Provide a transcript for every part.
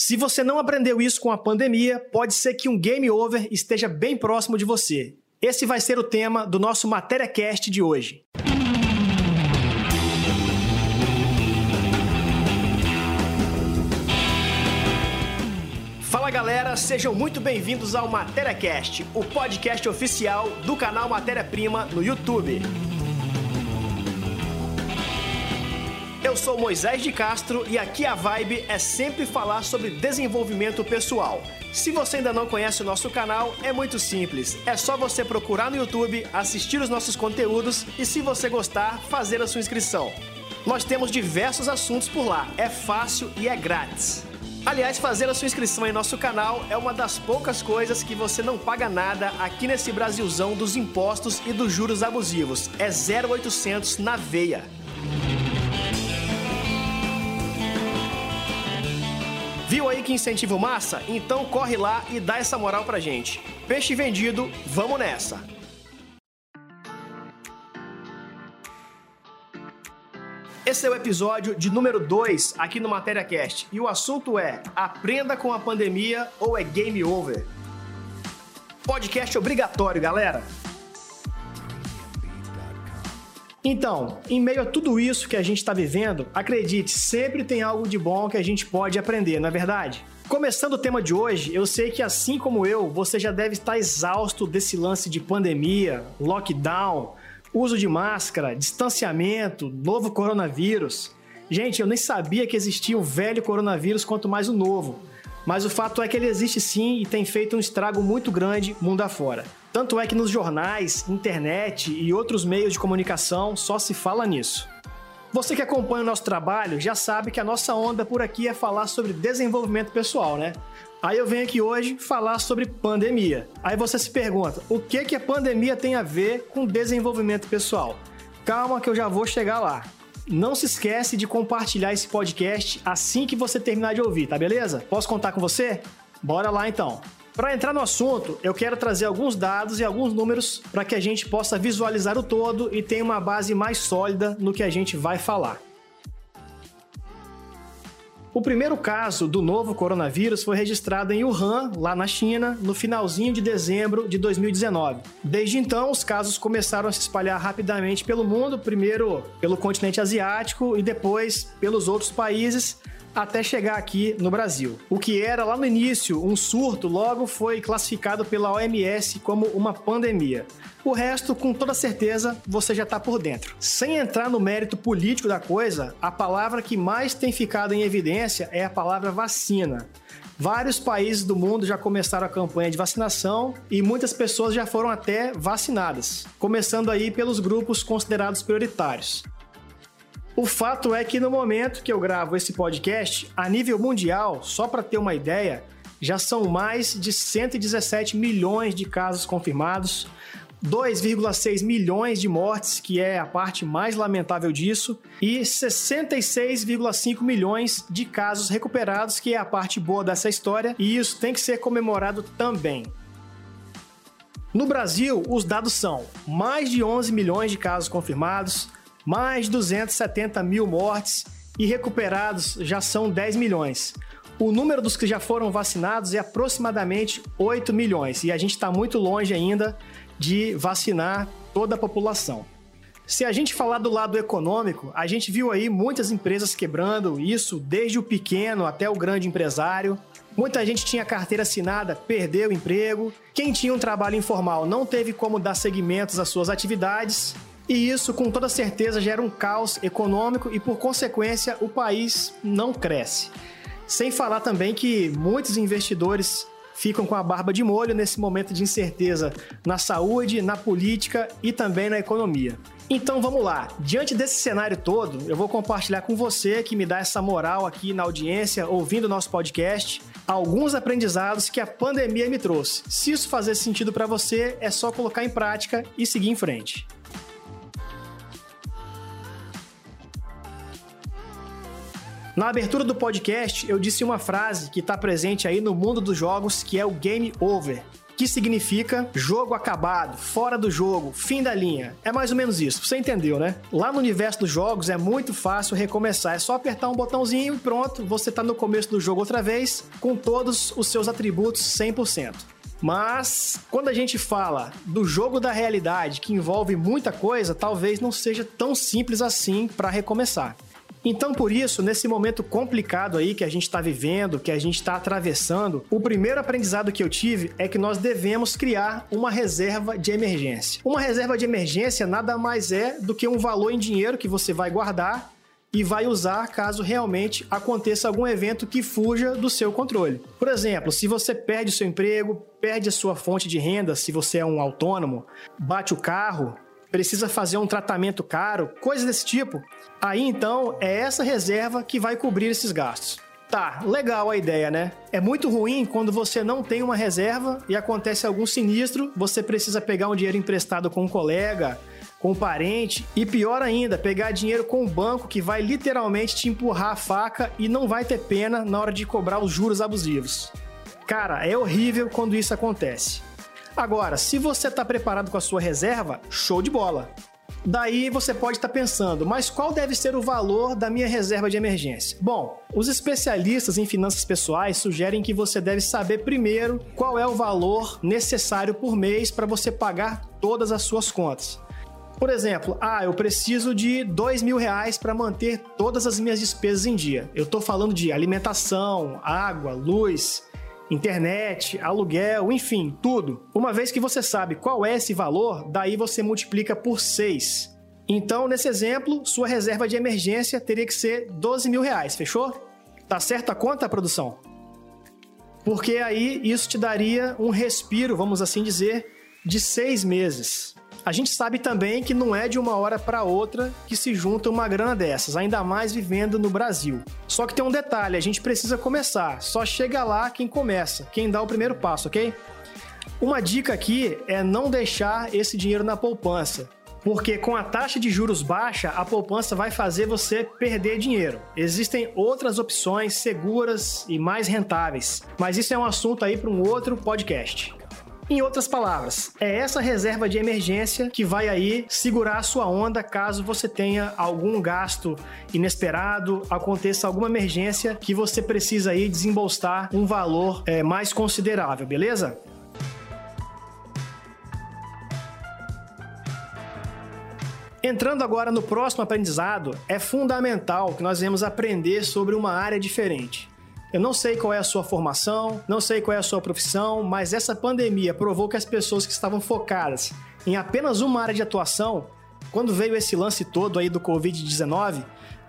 Se você não aprendeu isso com a pandemia, pode ser que um game over esteja bem próximo de você. Esse vai ser o tema do nosso Matéria Cast de hoje. Fala galera, sejam muito bem-vindos ao Matéria Cast, o podcast oficial do canal Matéria Prima no YouTube. Eu sou Moisés de Castro e aqui a vibe é sempre falar sobre desenvolvimento pessoal. Se você ainda não conhece o nosso canal, é muito simples. É só você procurar no YouTube, assistir os nossos conteúdos e, se você gostar, fazer a sua inscrição. Nós temos diversos assuntos por lá, é fácil e é grátis. Aliás, fazer a sua inscrição em nosso canal é uma das poucas coisas que você não paga nada aqui nesse Brasilzão dos impostos e dos juros abusivos. É 0800 na veia. Viu aí que incentivo massa? Então corre lá e dá essa moral pra gente. Peixe vendido, vamos nessa! Esse é o episódio de número 2 aqui no Matéria Cast e o assunto é: aprenda com a pandemia ou é game over? Podcast obrigatório, galera. Então, em meio a tudo isso que a gente está vivendo, acredite, sempre tem algo de bom que a gente pode aprender, não é verdade? Começando o tema de hoje, eu sei que assim como eu, você já deve estar exausto desse lance de pandemia, lockdown, uso de máscara, distanciamento, novo coronavírus. Gente, eu nem sabia que existia o velho coronavírus, quanto mais o novo. Mas o fato é que ele existe sim e tem feito um estrago muito grande mundo afora. Tanto é que nos jornais, internet e outros meios de comunicação só se fala nisso. Você que acompanha o nosso trabalho já sabe que a nossa onda por aqui é falar sobre desenvolvimento pessoal, né? Aí eu venho aqui hoje falar sobre pandemia. Aí você se pergunta, o que que a pandemia tem a ver com desenvolvimento pessoal? Calma que eu já vou chegar lá. Não se esquece de compartilhar esse podcast assim que você terminar de ouvir, tá beleza? Posso contar com você? Bora lá então. Para entrar no assunto, eu quero trazer alguns dados e alguns números para que a gente possa visualizar o todo e tenha uma base mais sólida no que a gente vai falar. O primeiro caso do novo coronavírus foi registrado em Wuhan, lá na China, no finalzinho de dezembro de 2019. Desde então, os casos começaram a se espalhar rapidamente pelo mundo, primeiro pelo continente asiático e depois pelos outros países, até chegar aqui no Brasil. O que era lá no início um surto, logo foi classificado pela OMS como uma pandemia. O resto, com toda certeza, você já está por dentro. Sem entrar no mérito político da coisa, a palavra que mais tem ficado em evidência é a palavra vacina. Vários países do mundo já começaram a campanha de vacinação e muitas pessoas já foram até vacinadas, começando aí pelos grupos considerados prioritários. O fato é que no momento que eu gravo esse podcast, a nível mundial, só para ter uma ideia, já são mais de 117 milhões de casos confirmados, 2,6 milhões de mortes, que é a parte mais lamentável disso, e 66,5 milhões de casos recuperados, que é a parte boa dessa história, e isso tem que ser comemorado também. No Brasil, os dados são mais de 11 milhões de casos confirmados, mais de 270 mil mortes e recuperados já são 10 milhões. O número dos que já foram vacinados é aproximadamente 8 milhões e a gente está muito longe ainda de vacinar toda a população. Se a gente falar do lado econômico, a gente viu aí muitas empresas quebrando, isso desde o pequeno até o grande empresário. Muita gente tinha carteira assinada, perdeu o emprego. Quem tinha um trabalho informal não teve como dar seguimentos às suas atividades. E isso, com toda certeza, gera um caos econômico e, por consequência, o país não cresce. Sem falar também que muitos investidores ficam com a barba de molho nesse momento de incerteza na saúde, na política e também na economia. Então vamos lá, diante desse cenário todo, eu vou compartilhar com você que me dá essa moral aqui na audiência, ouvindo o nosso podcast, alguns aprendizados que a pandemia me trouxe. Se isso fazer sentido para você, é só colocar em prática e seguir em frente. Na abertura do podcast, eu disse uma frase que está presente aí no mundo dos jogos, que é o game over. que significa jogo acabado, fora do jogo, fim da linha. É mais ou menos isso, você entendeu, né? Lá no universo dos jogos é muito fácil recomeçar, é só apertar um botãozinho e pronto, você tá no começo do jogo outra vez, com todos os seus atributos 100%. Mas quando a gente fala do jogo da realidade, que envolve muita coisa, talvez não seja tão simples assim para recomeçar. Então, por isso, nesse momento complicado aí que a gente está vivendo, que a gente está atravessando, o primeiro aprendizado que eu tive é que nós devemos criar uma reserva de emergência. Uma reserva de emergência nada mais é do que um valor em dinheiro que você vai guardar e vai usar caso realmente aconteça algum evento que fuja do seu controle. Por exemplo, se você perde o seu emprego, perde a sua fonte de renda, se você é um autônomo, bate o carro, precisa fazer um tratamento caro, coisas desse tipo, aí então é essa reserva que vai cobrir esses gastos. Tá, legal a ideia, né? É muito ruim quando você não tem uma reserva e acontece algum sinistro, você precisa pegar um dinheiro emprestado com um colega, com um parente e pior ainda, pegar dinheiro com o banco que vai literalmente te empurrar a faca e não vai ter pena na hora de cobrar os juros abusivos. Cara, é horrível quando isso acontece. Agora, se você está preparado com a sua reserva, show de bola. Daí você pode estar tá pensando, mas qual deve ser o valor da minha reserva de emergência? Bom, os especialistas em finanças pessoais sugerem que você deve saber primeiro qual é o valor necessário por mês para você pagar todas as suas contas. Por exemplo, ah, eu preciso de dois mil reais para manter todas as minhas despesas em dia. Eu estou falando de alimentação, água, luz, internet, aluguel, enfim, tudo. Uma vez que você sabe qual é esse valor, daí você multiplica por 6. Então, nesse exemplo, sua reserva de emergência teria que ser 12 mil reais, fechou? Tá certo a conta, produção? Porque aí isso te daria um respiro, vamos assim dizer, de seis meses. A gente sabe também que não é de uma hora para outra que se junta uma grana dessas, ainda mais vivendo no Brasil. Só que tem um detalhe, a gente precisa começar. Só chega lá quem começa, quem dá o primeiro passo, ok? Uma dica aqui é não deixar esse dinheiro na poupança. Porque com a taxa de juros baixa, a poupança vai fazer você perder dinheiro. Existem outras opções seguras e mais rentáveis, mas isso é um assunto aí para um outro podcast. Em outras palavras, é essa reserva de emergência que vai aí segurar a sua onda caso você tenha algum gasto inesperado, aconteça alguma emergência que você precisa aí desembolsar um valor é, mais considerável, beleza? Entrando agora no próximo aprendizado, é fundamental que nós vamos aprender sobre uma área diferente. Eu não sei qual é a sua formação, não sei qual é a sua profissão, mas essa pandemia provou que as pessoas que estavam focadas em apenas uma área de atuação, quando veio esse lance todo aí do Covid-19,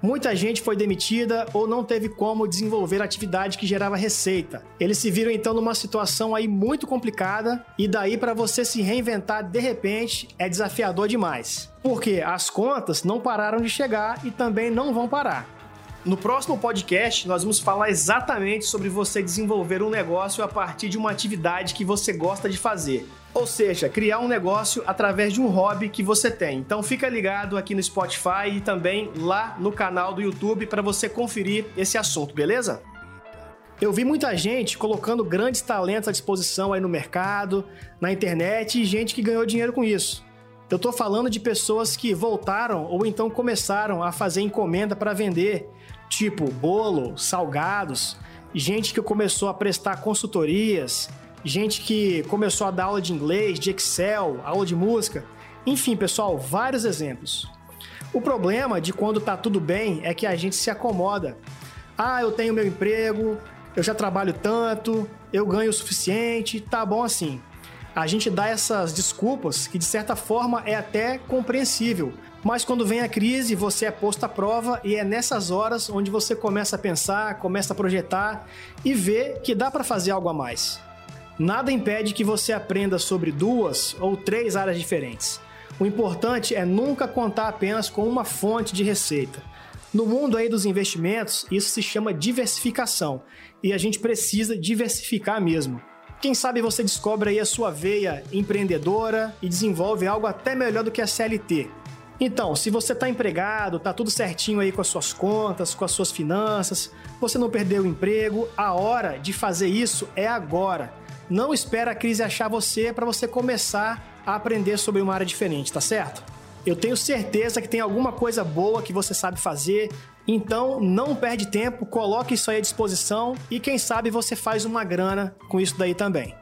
muita gente foi demitida ou não teve como desenvolver atividade que gerava receita. Eles se viram então numa situação aí muito complicada e daí para você se reinventar de repente é desafiador demais. Porque as contas não pararam de chegar e também não vão parar. No próximo podcast, nós vamos falar exatamente sobre você desenvolver um negócio a partir de uma atividade que você gosta de fazer. Ou seja, criar um negócio através de um hobby que você tem. Então fica ligado aqui no Spotify e também lá no canal do YouTube para você conferir esse assunto, beleza? Eu vi muita gente colocando grandes talentos à disposição aí no mercado, na internet e gente que ganhou dinheiro com isso. Eu estou falando de pessoas que voltaram ou então começaram a fazer encomenda para vender tipo bolo, salgados, gente que começou a prestar consultorias, gente que começou a dar aula de inglês, de Excel, aula de música. Enfim, pessoal, vários exemplos. O problema de quando tá tudo bem é que a gente se acomoda. Ah, eu tenho meu emprego, eu já trabalho tanto, eu ganho o suficiente, tá bom assim. A gente dá essas desculpas que de certa forma é até compreensível, mas quando vem a crise, você é posto à prova e é nessas horas onde você começa a pensar, começa a projetar e vê que dá para fazer algo a mais. Nada impede que você aprenda sobre duas ou três áreas diferentes. O importante é nunca contar apenas com uma fonte de receita. No mundo aí dos investimentos, isso se chama diversificação e a gente precisa diversificar mesmo. Quem sabe você descobre aí a sua veia empreendedora e desenvolve algo até melhor do que a CLT, então, se você está empregado, está tudo certinho aí com as suas contas, com as suas finanças, você não perdeu o emprego, a hora de fazer isso é agora. não espera a crise achar você para você começar a aprender sobre uma área diferente, tá certo? Eu tenho certeza que tem alguma coisa boa que você sabe fazer, então não perde tempo, coloque isso aí à disposição e quem sabe você faz uma grana com isso daí também.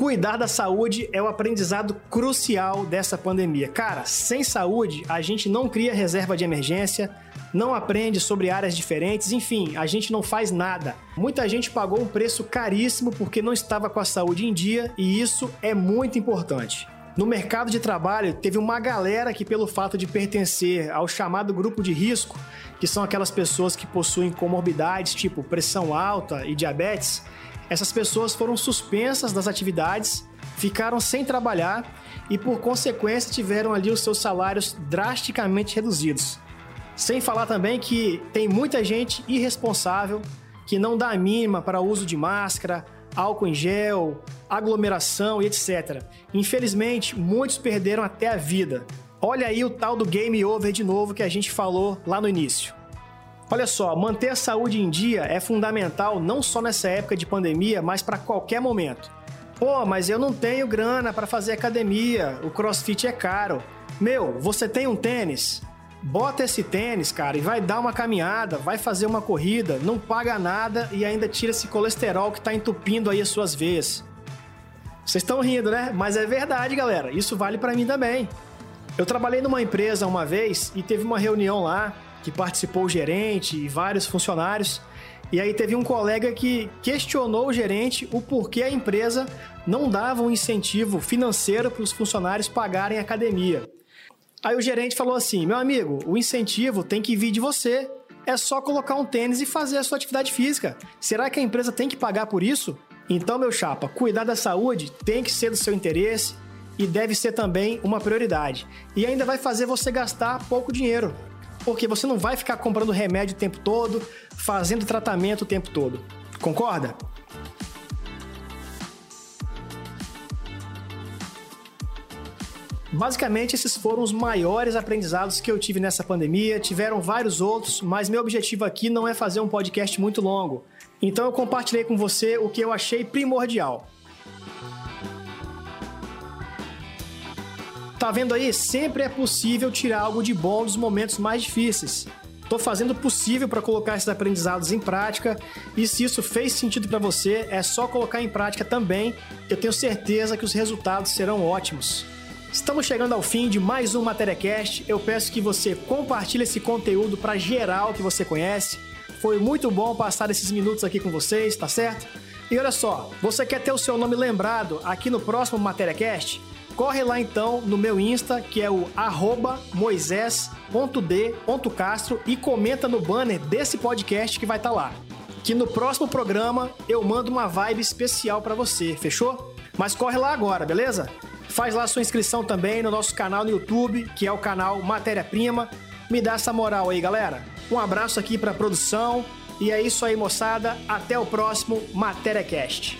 Cuidar da saúde é o aprendizado crucial dessa pandemia. Cara, sem saúde, a gente não cria reserva de emergência, não aprende sobre áreas diferentes, enfim, a gente não faz nada. Muita gente pagou um preço caríssimo porque não estava com a saúde em dia e isso é muito importante. No mercado de trabalho, teve uma galera que, pelo fato de pertencer ao chamado grupo de risco, que são aquelas pessoas que possuem comorbidades tipo pressão alta e diabetes, essas pessoas foram suspensas das atividades, ficaram sem trabalhar e, por consequência, tiveram ali os seus salários drasticamente reduzidos. Sem falar também que tem muita gente irresponsável que não dá a mínima para o uso de máscara, álcool em gel, aglomeração e etc. Infelizmente, muitos perderam até a vida. Olha aí o tal do game over de novo que a gente falou lá no início. Olha só, manter a saúde em dia é fundamental não só nessa época de pandemia, mas para qualquer momento. Pô, mas eu não tenho grana para fazer academia, o crossfit é caro. Meu, você tem um tênis? Bota esse tênis, cara, e vai dar uma caminhada, vai fazer uma corrida, não paga nada e ainda tira esse colesterol que tá entupindo aí as suas veias. Vocês estão rindo, né? Mas é verdade, galera. Isso vale para mim também. Eu trabalhei numa empresa uma vez e teve uma reunião lá que participou o gerente e vários funcionários. E aí teve um colega que questionou o gerente o porquê a empresa não dava um incentivo financeiro para os funcionários pagarem academia. Aí o gerente falou assim: meu amigo, o incentivo tem que vir de você. É só colocar um tênis e fazer a sua atividade física. Será que a empresa tem que pagar por isso? Então, meu chapa, cuidar da saúde tem que ser do seu interesse e deve ser também uma prioridade. E ainda vai fazer você gastar pouco dinheiro, porque você não vai ficar comprando remédio o tempo todo, fazendo tratamento o tempo todo. Concorda? Basicamente, esses foram os maiores aprendizados que eu tive nessa pandemia. Tiveram vários outros, mas meu objetivo aqui não é fazer um podcast muito longo. Então eu compartilhei com você o que eu achei primordial. Tá vendo aí? Sempre é possível tirar algo de bom dos momentos mais difíceis. Tô fazendo o possível para colocar esses aprendizados em prática e se isso fez sentido para você, é só colocar em prática também. Eu tenho certeza que os resultados serão ótimos. Estamos chegando ao fim de mais um MatériaCast. Eu peço que você compartilhe esse conteúdo para geral que você conhece. Foi muito bom passar esses minutos aqui com vocês, tá certo? E olha só, você quer ter o seu nome lembrado aqui no próximo MatériaCast? Corre lá então no meu Insta, que é o moisés.d.castro e comenta no banner desse podcast que vai estar tá lá. Que no próximo programa eu mando uma vibe especial para você, fechou? Mas corre lá agora, beleza? Faz lá sua inscrição também no nosso canal no YouTube, que é o canal Matéria Prima. Me dá essa moral aí, galera. Um abraço aqui para a produção. E é isso aí, moçada. Até o próximo Matéria Cast.